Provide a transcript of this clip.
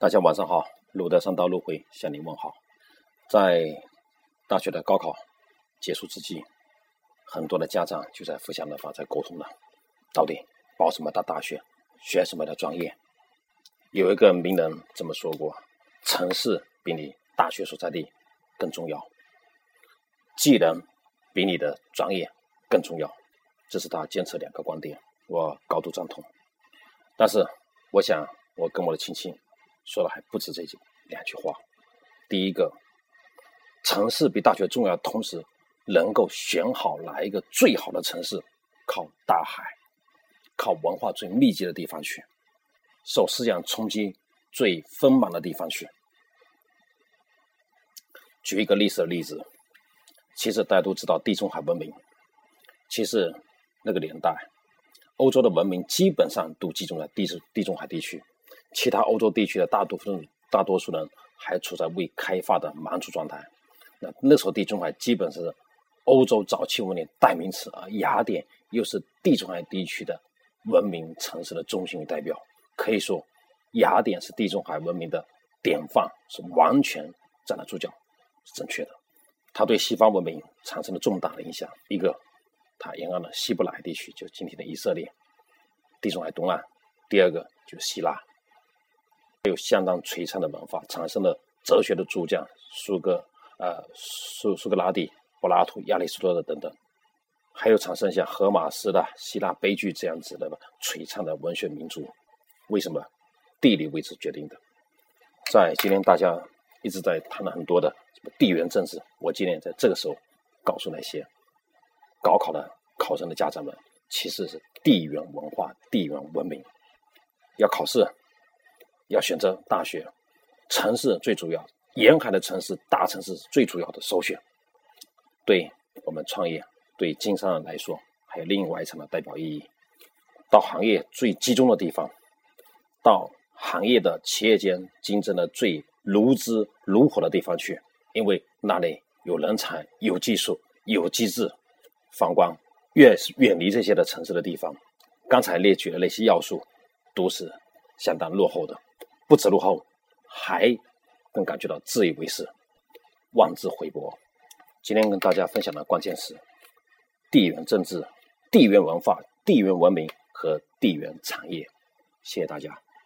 大家晚上好，路德上道路回向您问好。在大学的高考结束之际，很多的家长就在互相的发在沟通了，到底报什么的大学，学什么的专业？有一个名人这么说过：城市比你大学所在地更重要，技能比你的专业更重要。这是他坚持两个观点，我高度赞同。但是，我想我跟我的亲戚。说的还不止这几两句话。第一个，城市比大学重要，同时能够选好哪一个最好的城市，靠大海，靠文化最密集的地方去，受思想冲击最丰满的地方去。举一个历史的例子，其实大家都知道地中海文明，其实那个年代，欧洲的文明基本上都集中在地中地中海地区。其他欧洲地区的大多数大多数人还处在未开发的蛮族状态。那那时候地中海基本是欧洲早期文明代名词，而雅典又是地中海地区的文明城市的中心与代表。可以说，雅典是地中海文明的典范，是完全站得住脚，是正确的。它对西方文明产生了重大的影响。一个，它沿岸的西部来地区，就今天的以色列，地中海东岸；第二个就是希腊。还有相当璀璨的文化，产生了哲学的主将苏格呃苏苏格拉底、柏拉图、亚里士多德等等，还有产生像荷马斯的希腊悲剧这样子的璀璨的文学名著。为什么？地理位置决定的。在今天大家一直在谈了很多的什么地缘政治，我今天在这个时候告诉那些高考的考生的家长们，其实是地缘文化、地缘文明要考试。要选择大学，城市最主要，沿海的城市、大城市最主要的首选。对我们创业、对经商人来说，还有另外一层的代表意义。到行业最集中的地方，到行业的企业间竞争的最如织如火的地方去，因为那里有人才、有技术、有机制。反观越是远离这些的城市的地方，刚才列举的那些要素，都是相当落后的。不止落后，还更感觉到自以为是、妄自菲薄。今天跟大家分享的关键是：地缘政治、地缘文化、地缘文明和地缘产业。谢谢大家。